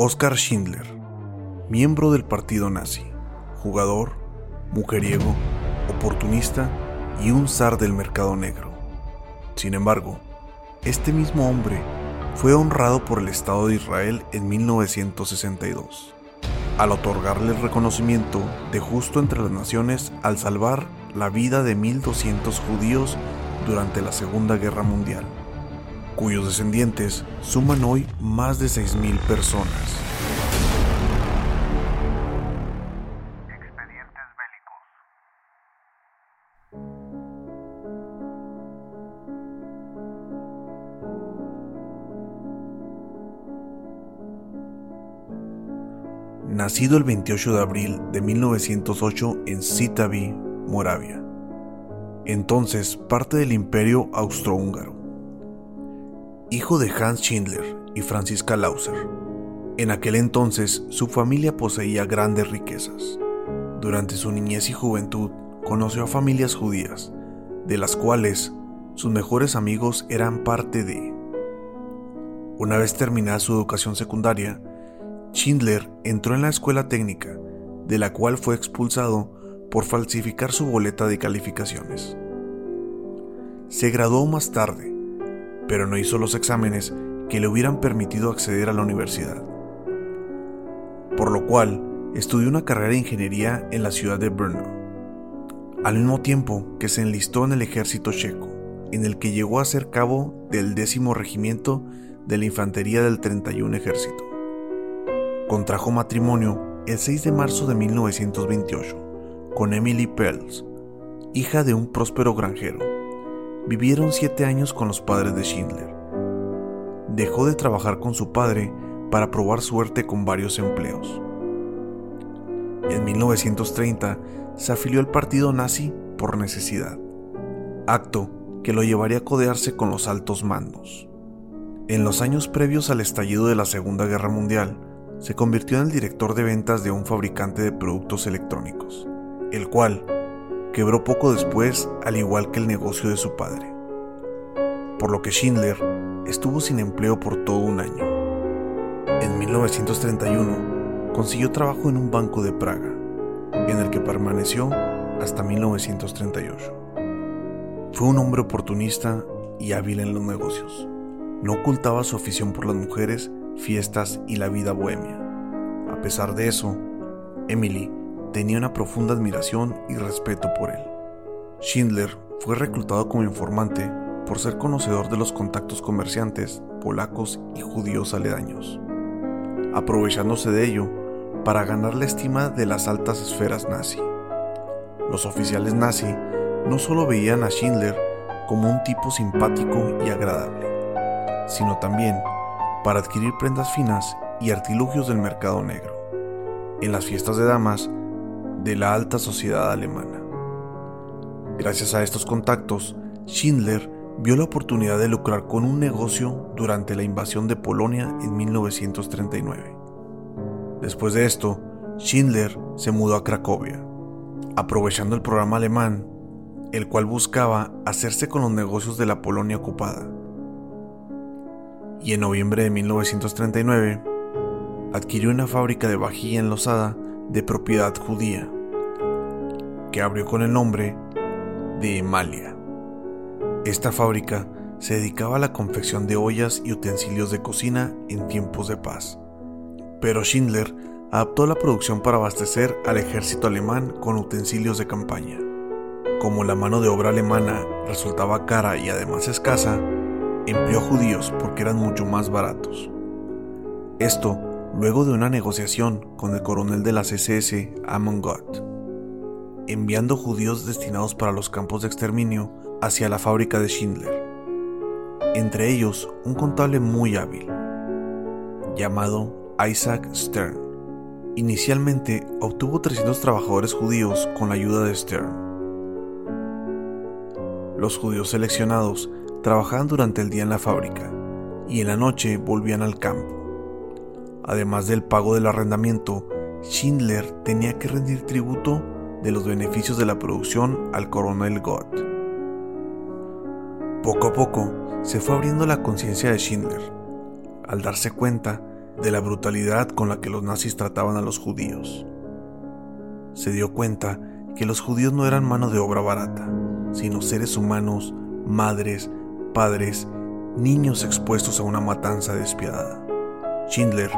Oskar Schindler, miembro del partido nazi, jugador, mujeriego, oportunista y un zar del mercado negro. Sin embargo, este mismo hombre fue honrado por el Estado de Israel en 1962, al otorgarle el reconocimiento de justo entre las naciones al salvar la vida de 1.200 judíos durante la Segunda Guerra Mundial, cuyos descendientes suman hoy más de 6.000 personas. nacido el 28 de abril de 1908 en Citaví, Moravia, entonces parte del imperio austrohúngaro. Hijo de Hans Schindler y Franziska Lauser, en aquel entonces su familia poseía grandes riquezas. Durante su niñez y juventud conoció a familias judías, de las cuales sus mejores amigos eran parte de... Una vez terminada su educación secundaria, Schindler entró en la escuela técnica, de la cual fue expulsado por falsificar su boleta de calificaciones. Se graduó más tarde, pero no hizo los exámenes que le hubieran permitido acceder a la universidad. Por lo cual, estudió una carrera de ingeniería en la ciudad de Brno, al mismo tiempo que se enlistó en el ejército checo, en el que llegó a ser cabo del décimo regimiento de la infantería del 31 ejército. Contrajo matrimonio el 6 de marzo de 1928 con Emily Pells, hija de un próspero granjero. Vivieron siete años con los padres de Schindler. Dejó de trabajar con su padre para probar suerte con varios empleos. En 1930 se afilió al partido nazi por necesidad, acto que lo llevaría a codearse con los altos mandos. En los años previos al estallido de la Segunda Guerra Mundial, se convirtió en el director de ventas de un fabricante de productos electrónicos, el cual quebró poco después al igual que el negocio de su padre, por lo que Schindler estuvo sin empleo por todo un año. En 1931 consiguió trabajo en un banco de Praga, en el que permaneció hasta 1938. Fue un hombre oportunista y hábil en los negocios. No ocultaba su afición por las mujeres fiestas y la vida bohemia. A pesar de eso, Emily tenía una profunda admiración y respeto por él. Schindler fue reclutado como informante por ser conocedor de los contactos comerciantes polacos y judíos aledaños, aprovechándose de ello para ganar la estima de las altas esferas nazi. Los oficiales nazi no solo veían a Schindler como un tipo simpático y agradable, sino también para adquirir prendas finas y artilugios del mercado negro, en las fiestas de damas de la alta sociedad alemana. Gracias a estos contactos, Schindler vio la oportunidad de lucrar con un negocio durante la invasión de Polonia en 1939. Después de esto, Schindler se mudó a Cracovia, aprovechando el programa alemán, el cual buscaba hacerse con los negocios de la Polonia ocupada y en noviembre de 1939 adquirió una fábrica de vajilla enlosada de propiedad judía, que abrió con el nombre de Emalia. Esta fábrica se dedicaba a la confección de ollas y utensilios de cocina en tiempos de paz. Pero Schindler adaptó la producción para abastecer al ejército alemán con utensilios de campaña. Como la mano de obra alemana resultaba cara y además escasa, empleó judíos porque eran mucho más baratos. Esto luego de una negociación con el coronel de las SS, Amon Gott, enviando judíos destinados para los campos de exterminio hacia la fábrica de Schindler, entre ellos un contable muy hábil, llamado Isaac Stern. Inicialmente obtuvo 300 trabajadores judíos con la ayuda de Stern. Los judíos seleccionados Trabajaban durante el día en la fábrica y en la noche volvían al campo. Además del pago del arrendamiento, Schindler tenía que rendir tributo de los beneficios de la producción al coronel Gott. Poco a poco se fue abriendo la conciencia de Schindler, al darse cuenta de la brutalidad con la que los nazis trataban a los judíos. Se dio cuenta que los judíos no eran mano de obra barata, sino seres humanos, madres, padres, niños expuestos a una matanza despiadada. Schindler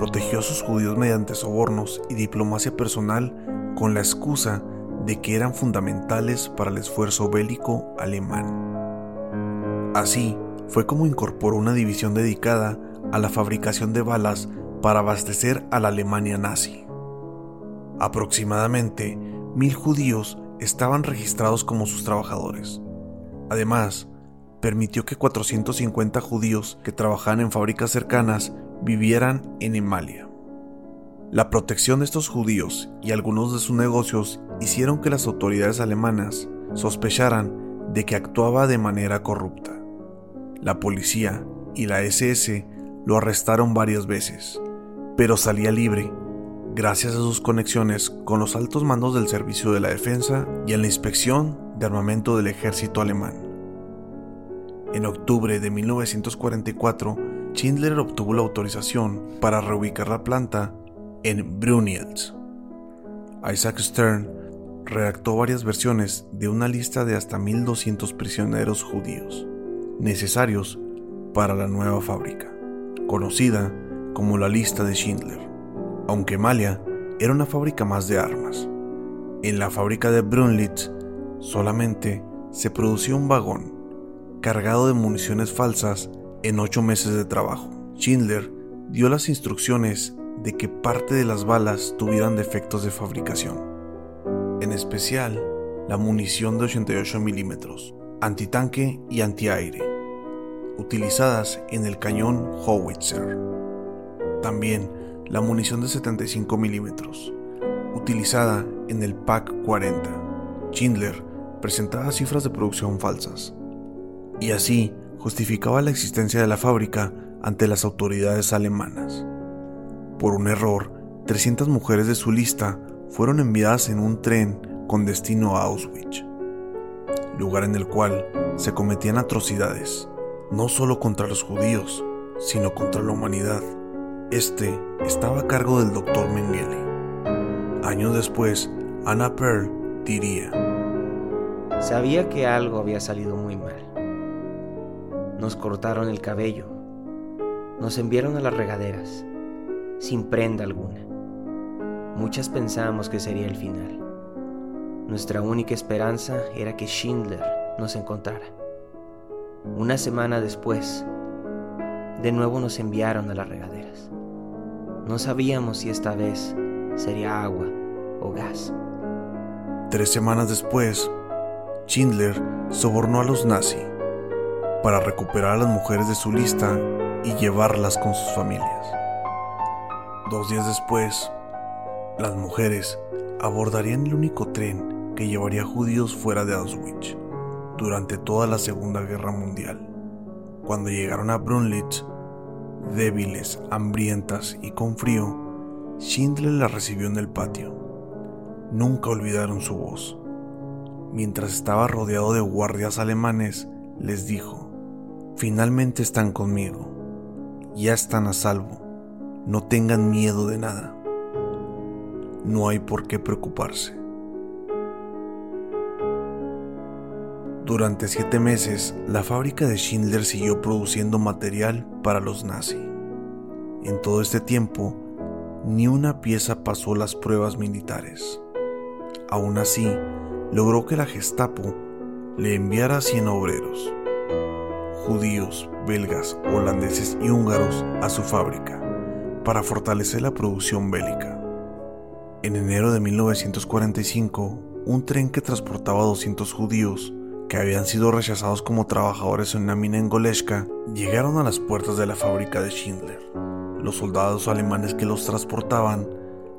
protegió a sus judíos mediante sobornos y diplomacia personal con la excusa de que eran fundamentales para el esfuerzo bélico alemán. Así fue como incorporó una división dedicada a la fabricación de balas para abastecer a la Alemania nazi. Aproximadamente mil judíos estaban registrados como sus trabajadores. Además, permitió que 450 judíos que trabajaban en fábricas cercanas vivieran en Emalia. La protección de estos judíos y algunos de sus negocios hicieron que las autoridades alemanas sospecharan de que actuaba de manera corrupta. La policía y la SS lo arrestaron varias veces, pero salía libre gracias a sus conexiones con los altos mandos del Servicio de la Defensa y en la inspección de armamento del ejército alemán. En octubre de 1944, Schindler obtuvo la autorización para reubicar la planta en Brunhild. Isaac Stern redactó varias versiones de una lista de hasta 1.200 prisioneros judíos necesarios para la nueva fábrica, conocida como la lista de Schindler aunque Malia era una fábrica más de armas. En la fábrica de Brunlitz solamente se producía un vagón cargado de municiones falsas en ocho meses de trabajo. Schindler dio las instrucciones de que parte de las balas tuvieran defectos de fabricación, en especial la munición de 88 milímetros, antitanque y antiaire, utilizadas en el cañón Howitzer. También la munición de 75 milímetros, utilizada en el PAC 40. Schindler presentaba cifras de producción falsas y así justificaba la existencia de la fábrica ante las autoridades alemanas. Por un error, 300 mujeres de su lista fueron enviadas en un tren con destino a Auschwitz, lugar en el cual se cometían atrocidades, no solo contra los judíos, sino contra la humanidad. Este estaba a cargo del doctor Mengele. Años después, Anna Pearl diría, Sabía que algo había salido muy mal. Nos cortaron el cabello, nos enviaron a las regaderas, sin prenda alguna. Muchas pensamos que sería el final. Nuestra única esperanza era que Schindler nos encontrara. Una semana después, de nuevo nos enviaron a las regaderas. No sabíamos si esta vez sería agua o gas. Tres semanas después, Schindler sobornó a los nazis para recuperar a las mujeres de su lista y llevarlas con sus familias. Dos días después, las mujeres abordarían el único tren que llevaría judíos fuera de Auschwitz durante toda la Segunda Guerra Mundial. Cuando llegaron a Brunlitz, Débiles, hambrientas y con frío, Schindler la recibió en el patio. Nunca olvidaron su voz. Mientras estaba rodeado de guardias alemanes, les dijo, finalmente están conmigo, ya están a salvo, no tengan miedo de nada, no hay por qué preocuparse. Durante siete meses, la fábrica de Schindler siguió produciendo material para los nazis. En todo este tiempo, ni una pieza pasó las pruebas militares. Aún así, logró que la Gestapo le enviara a 100 obreros, judíos, belgas, holandeses y húngaros, a su fábrica para fortalecer la producción bélica. En enero de 1945, un tren que transportaba a 200 judíos que habían sido rechazados como trabajadores en una mina en Goleshka, llegaron a las puertas de la fábrica de Schindler. Los soldados alemanes que los transportaban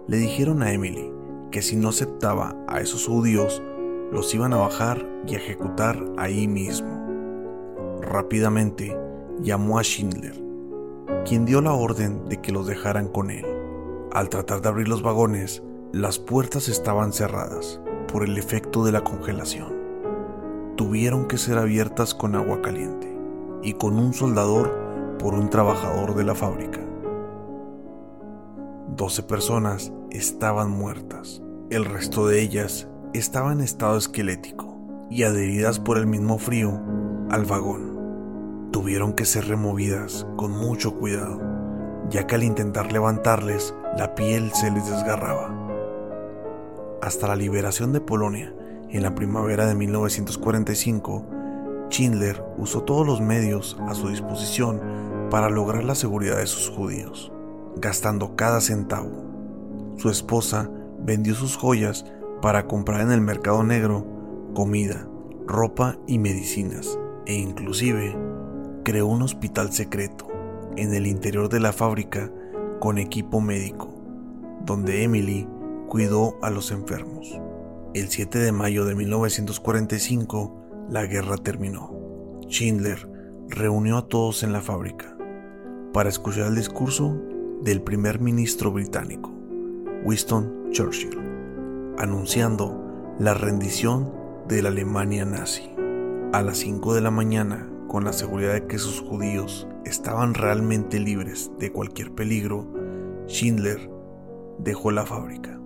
le dijeron a Emily que si no aceptaba a esos judíos, los iban a bajar y ejecutar ahí mismo. Rápidamente llamó a Schindler, quien dio la orden de que los dejaran con él. Al tratar de abrir los vagones, las puertas estaban cerradas por el efecto de la congelación tuvieron que ser abiertas con agua caliente y con un soldador por un trabajador de la fábrica. 12 personas estaban muertas. El resto de ellas estaban en estado esquelético y adheridas por el mismo frío al vagón. Tuvieron que ser removidas con mucho cuidado, ya que al intentar levantarles, la piel se les desgarraba. Hasta la liberación de Polonia, en la primavera de 1945, Schindler usó todos los medios a su disposición para lograr la seguridad de sus judíos, gastando cada centavo. Su esposa vendió sus joyas para comprar en el mercado negro comida, ropa y medicinas, e inclusive creó un hospital secreto en el interior de la fábrica con equipo médico, donde Emily cuidó a los enfermos. El 7 de mayo de 1945, la guerra terminó. Schindler reunió a todos en la fábrica para escuchar el discurso del primer ministro británico, Winston Churchill, anunciando la rendición de la Alemania nazi. A las 5 de la mañana, con la seguridad de que sus judíos estaban realmente libres de cualquier peligro, Schindler dejó la fábrica.